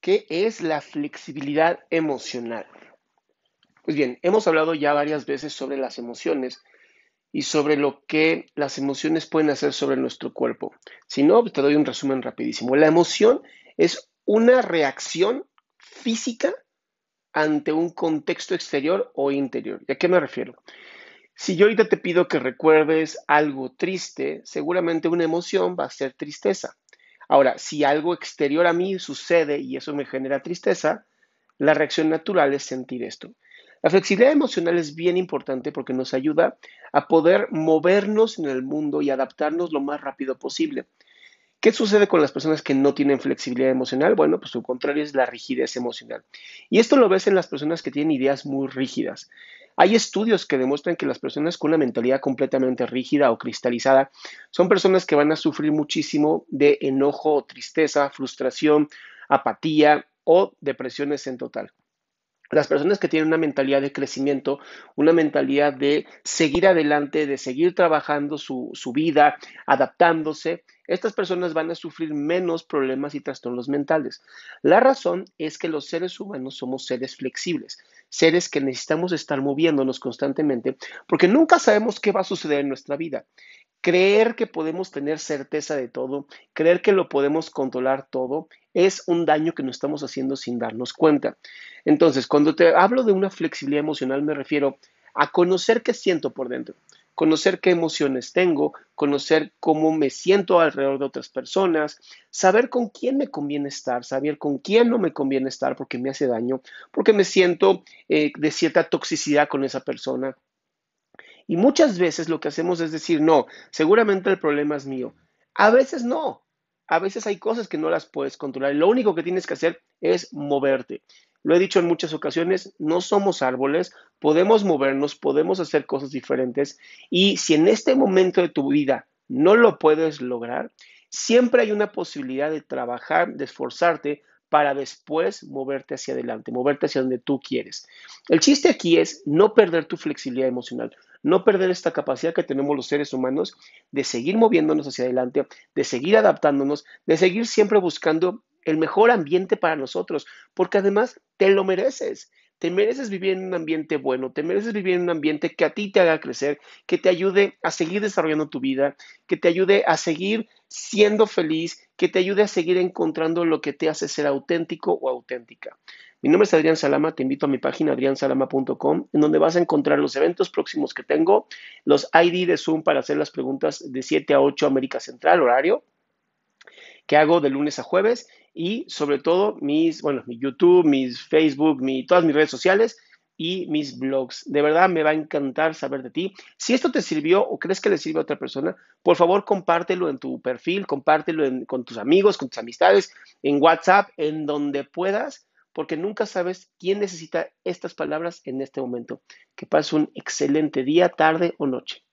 ¿Qué es la flexibilidad emocional? Pues bien, hemos hablado ya varias veces sobre las emociones y sobre lo que las emociones pueden hacer sobre nuestro cuerpo. Si no, te doy un resumen rapidísimo. La emoción es una reacción física ante un contexto exterior o interior. ¿Y a qué me refiero? Si yo ahorita te pido que recuerdes algo triste, seguramente una emoción va a ser tristeza. Ahora, si algo exterior a mí sucede y eso me genera tristeza, la reacción natural es sentir esto. La flexibilidad emocional es bien importante porque nos ayuda a poder movernos en el mundo y adaptarnos lo más rápido posible. ¿Qué sucede con las personas que no tienen flexibilidad emocional? Bueno, pues su contrario es la rigidez emocional. Y esto lo ves en las personas que tienen ideas muy rígidas. Hay estudios que demuestran que las personas con una mentalidad completamente rígida o cristalizada son personas que van a sufrir muchísimo de enojo, tristeza, frustración, apatía o depresiones en total. Las personas que tienen una mentalidad de crecimiento, una mentalidad de seguir adelante, de seguir trabajando su, su, vida, adaptándose, estas personas van a sufrir menos problemas y trastornos mentales. La razón es que los seres humanos somos seres flexibles, seres que necesitamos estar moviéndonos constantemente porque nunca sabemos qué va a suceder en nuestra vida. Creer que podemos tener certeza de todo, creer que lo podemos controlar todo, es un daño que nos estamos haciendo sin darnos cuenta. Entonces, cuando te hablo de una flexibilidad emocional, me refiero a conocer qué siento por dentro, conocer qué emociones tengo, conocer cómo me siento alrededor de otras personas, saber con quién me conviene estar, saber con quién no me conviene estar porque me hace daño, porque me siento eh, de cierta toxicidad con esa persona, y muchas veces lo que hacemos es decir, no, seguramente el problema es mío. A veces no. A veces hay cosas que no las puedes controlar. Lo único que tienes que hacer es moverte. Lo he dicho en muchas ocasiones, no somos árboles, podemos movernos, podemos hacer cosas diferentes. Y si en este momento de tu vida no lo puedes lograr, siempre hay una posibilidad de trabajar, de esforzarte para después moverte hacia adelante, moverte hacia donde tú quieres. El chiste aquí es no perder tu flexibilidad emocional, no perder esta capacidad que tenemos los seres humanos de seguir moviéndonos hacia adelante, de seguir adaptándonos, de seguir siempre buscando el mejor ambiente para nosotros, porque además te lo mereces. Te mereces vivir en un ambiente bueno, te mereces vivir en un ambiente que a ti te haga crecer, que te ayude a seguir desarrollando tu vida, que te ayude a seguir siendo feliz, que te ayude a seguir encontrando lo que te hace ser auténtico o auténtica. Mi nombre es Adrián Salama, te invito a mi página adriansalama.com, en donde vas a encontrar los eventos próximos que tengo, los ID de Zoom para hacer las preguntas de 7 a 8 América Central, horario, que hago de lunes a jueves, y sobre todo mis, bueno, mi YouTube, mis Facebook, mi, todas mis redes sociales y mis blogs. De verdad me va a encantar saber de ti. Si esto te sirvió o crees que le sirve a otra persona, por favor compártelo en tu perfil, compártelo con tus amigos, con tus amistades, en WhatsApp, en donde puedas, porque nunca sabes quién necesita estas palabras en este momento. Que pases un excelente día, tarde o noche.